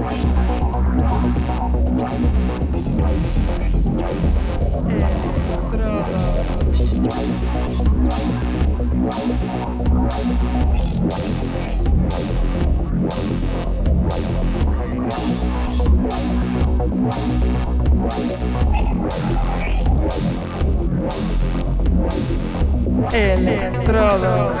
Estrada. Electrodos.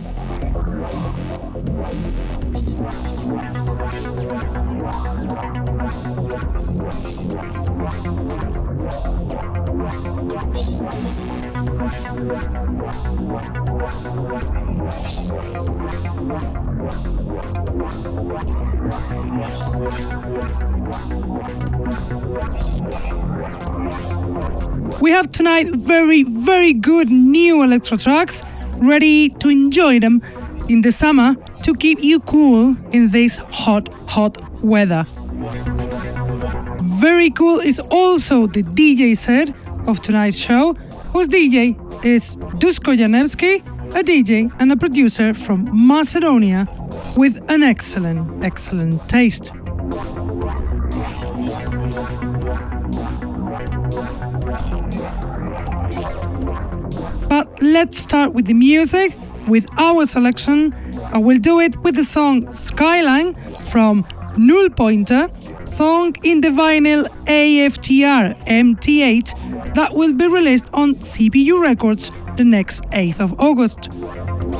Good new electro tracks, ready to enjoy them in the summer to keep you cool in this hot, hot weather. Very cool is also the DJ set of tonight's show, whose DJ is Dusko Janevski, a DJ and a producer from Macedonia with an excellent, excellent taste. But let's start with the music, with our selection. I will do it with the song Skyline from Null Pointer, song in the vinyl AFTR MT8 that will be released on CPU Records the next 8th of August.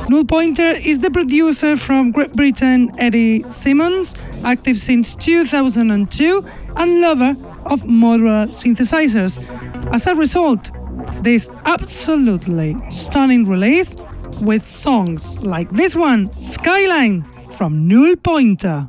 Null Pointer is the producer from Great Britain Eddie Simmons, active since 2002 and lover of modular synthesizers. As a result, this absolutely stunning release with songs like this one, Skyline from Null Pointer.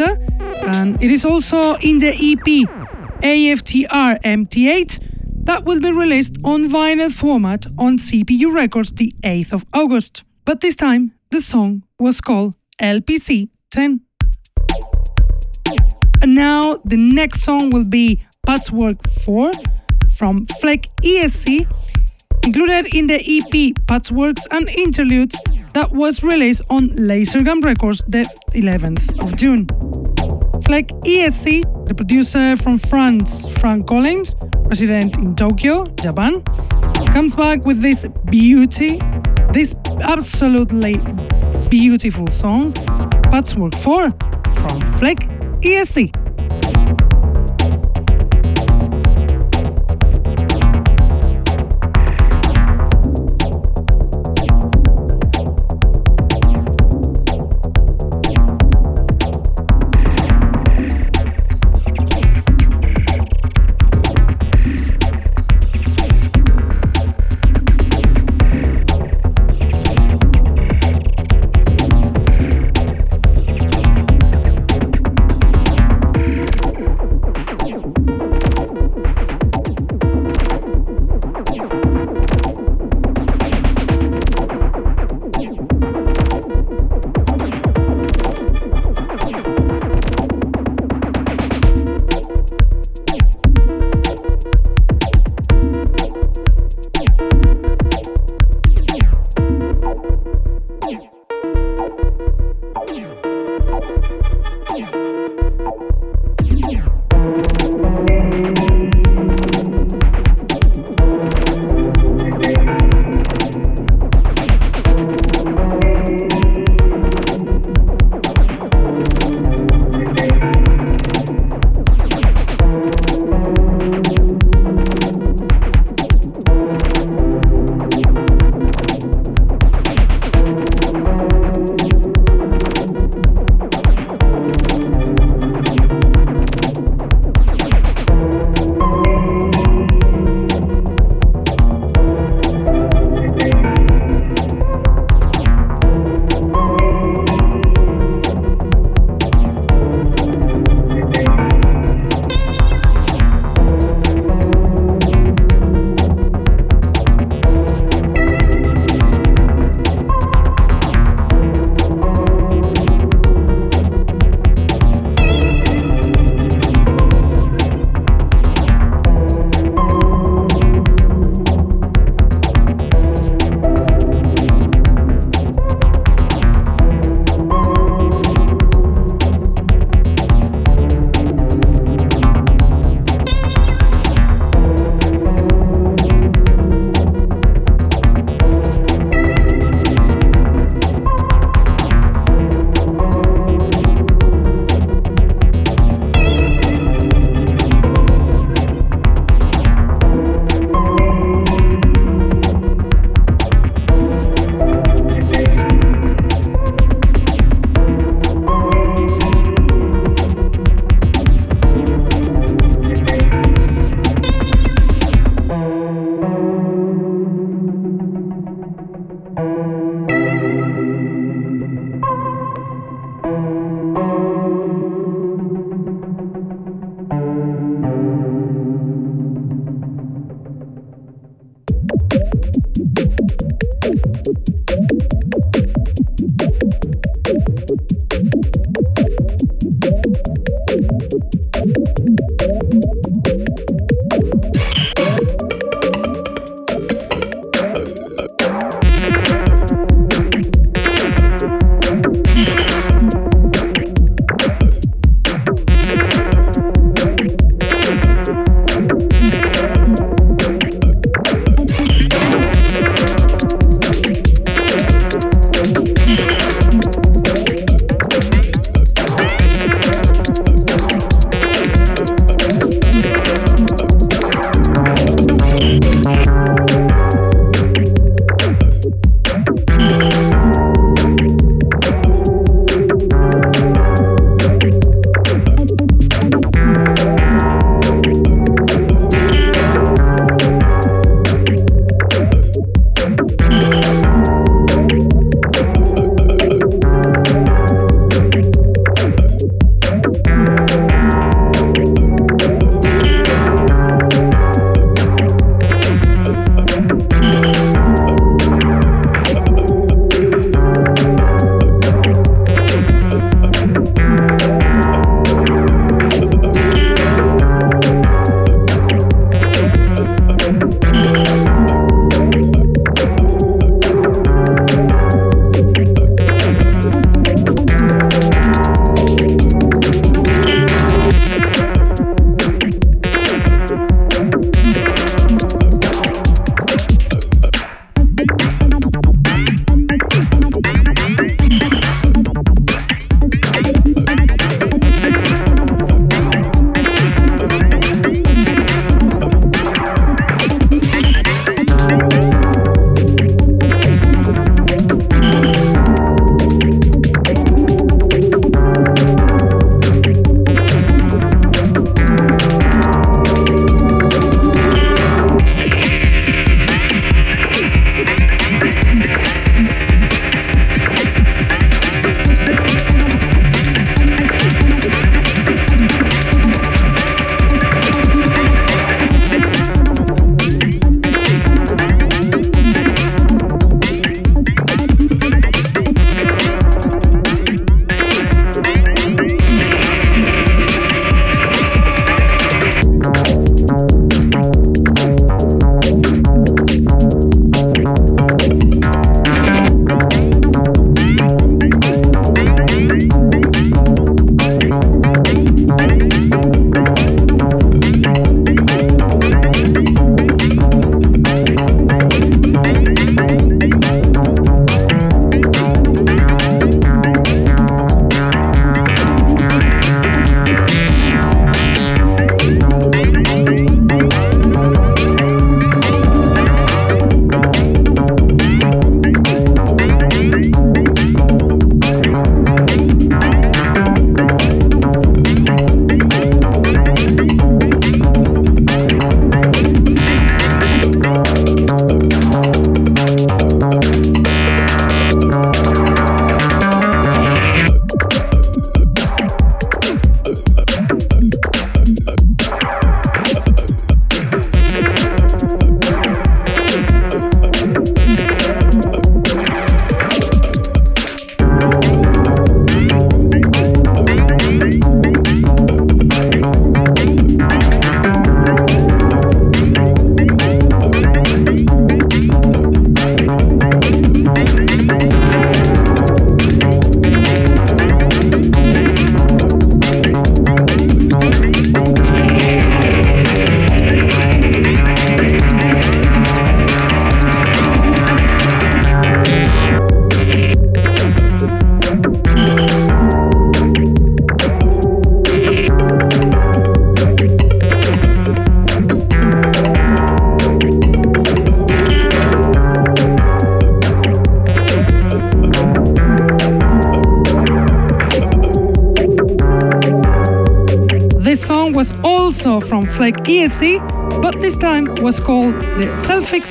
And it is also in the EP AFTR MT8 that will be released on vinyl format on CPU Records the 8th of August. But this time, the song was called LPC 10. And now the next song will be Patchwork 4 from Fleck ESC, included in the EP Patchworks and Interludes that was released on Lasergun Records the 11th of June. Fleck ESC, the producer from France, Frank Collins, resident in Tokyo, Japan, comes back with this beauty, this absolutely beautiful song, Patchwork 4 from Fleck ESC.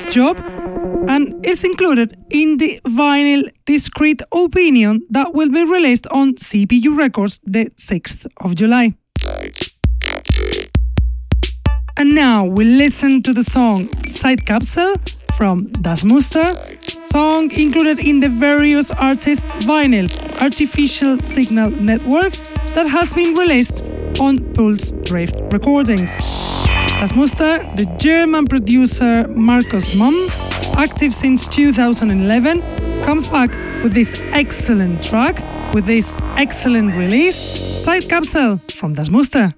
Job and is included in the vinyl Discreet Opinion that will be released on CPU Records the 6th of July. And now we listen to the song Side Capsule from Das Muster, song included in the various artist vinyl Artificial Signal Network that has been released on Pulse Drift Recordings. Das Muster, the German producer Markus Mumm, active since 2011, comes back with this excellent track, with this excellent release, Side Capsule from Das Muster.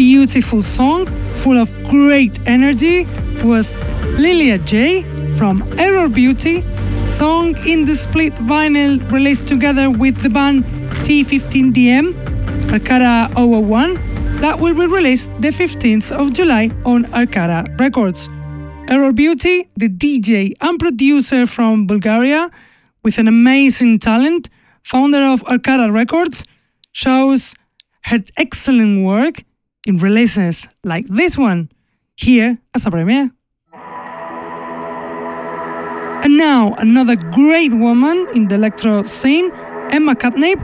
Beautiful song, full of great energy, was Lilia J from Error Beauty, song in the split vinyl released together with the band T15DM, Arcada 001, that will be released the 15th of July on Arcada Records. Error Beauty, the DJ and producer from Bulgaria, with an amazing talent, founder of Arcada Records, shows her excellent work in releases like this one, here as a premiere. And now, another great woman in the electro scene, Emma Catnip,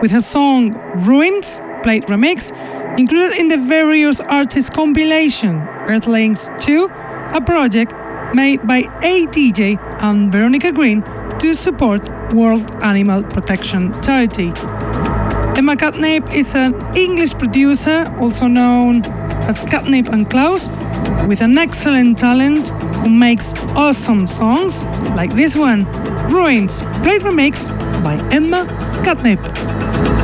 with her song Ruins, played remix, included in the various artists compilation Earthlings 2, a project made by ATJ and Veronica Green to support World Animal Protection Charity. Emma Catnip is an English producer, also known as Catnip and Klaus, with an excellent talent who makes awesome songs like this one, Ruins, great remix by Emma Catnip.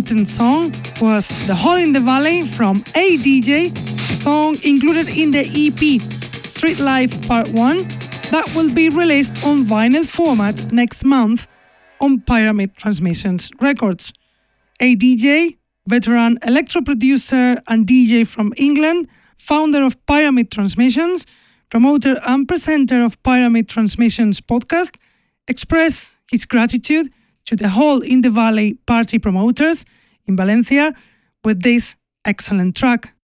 This song was The Hole in the Valley from ADJ, song included in the EP Street Life Part 1 that will be released on vinyl format next month on Pyramid Transmissions Records. ADJ, veteran electro producer and DJ from England, founder of Pyramid Transmissions, promoter and presenter of Pyramid Transmissions podcast, expressed his gratitude to the Hole in the Valley party promoters in Valencia with this excellent track.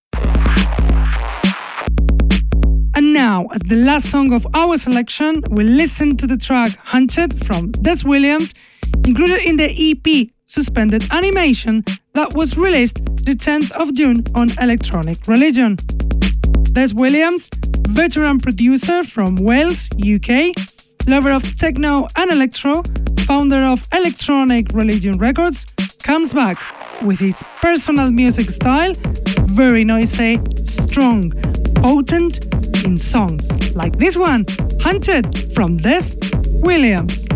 And now, as the last song of our selection, we'll listen to the track Hunted from Des Williams, included in the EP Suspended Animation that was released the 10th of June on Electronic Religion. Des Williams, veteran producer from Wales, UK, lover of techno and electro, founder of Electronic Religion Records, comes back with his personal music style, very noisy, strong, potent, in songs like this one, Hunted from Des Williams.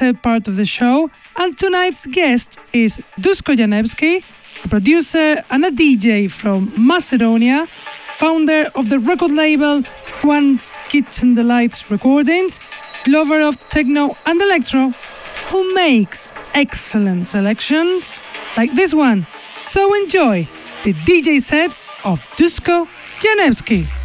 Set part of the show, and tonight's guest is Dusko Janevski, a producer and a DJ from Macedonia, founder of the record label Juan's Kitchen Delights Recordings, lover of techno and electro, who makes excellent selections like this one. So enjoy the DJ set of Dusko Janevski.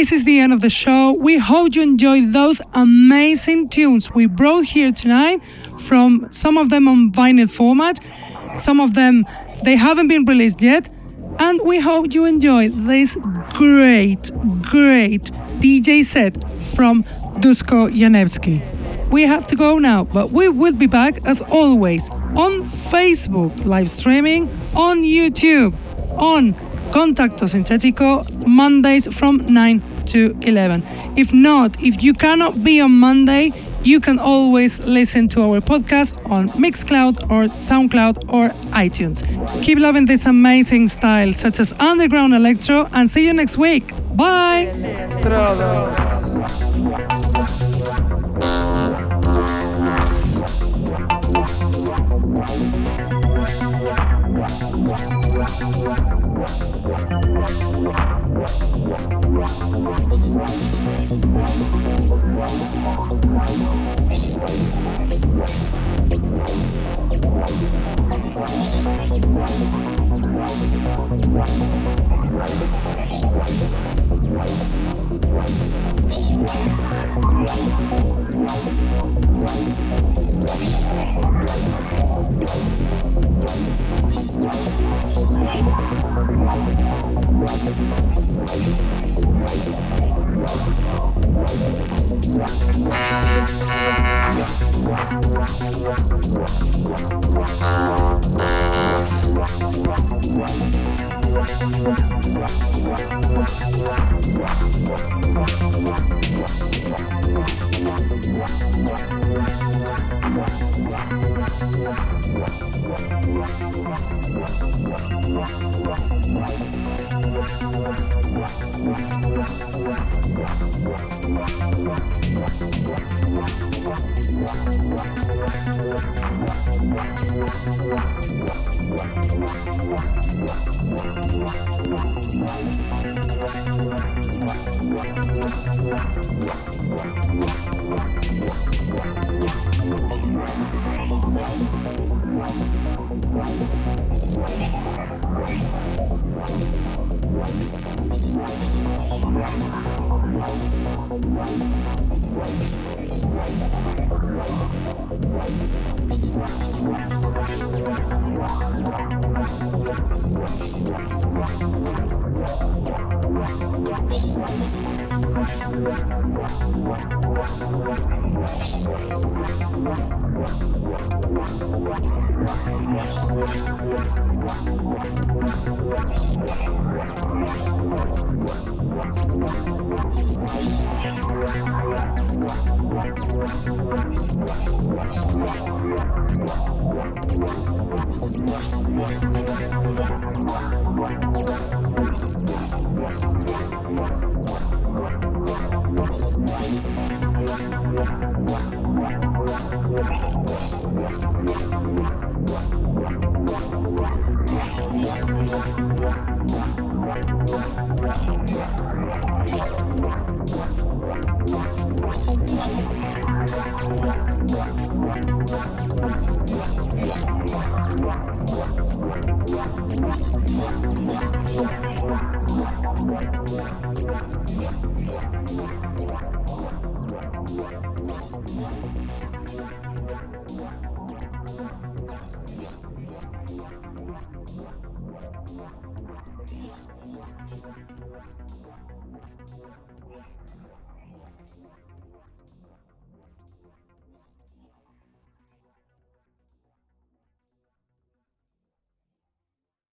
This is the end of the show. We hope you enjoyed those amazing tunes we brought here tonight from some of them on vinyl format, some of them they haven't been released yet, and we hope you enjoyed this great, great DJ set from Dusko Janevski. We have to go now, but we will be back as always on Facebook live streaming, on YouTube, on Contacto Sintetico Mondays from 9 to 11. If not, if you cannot be on Monday, you can always listen to our podcast on Mixcloud or SoundCloud or iTunes. Keep loving this amazing style, such as underground electro, and see you next week. Bye.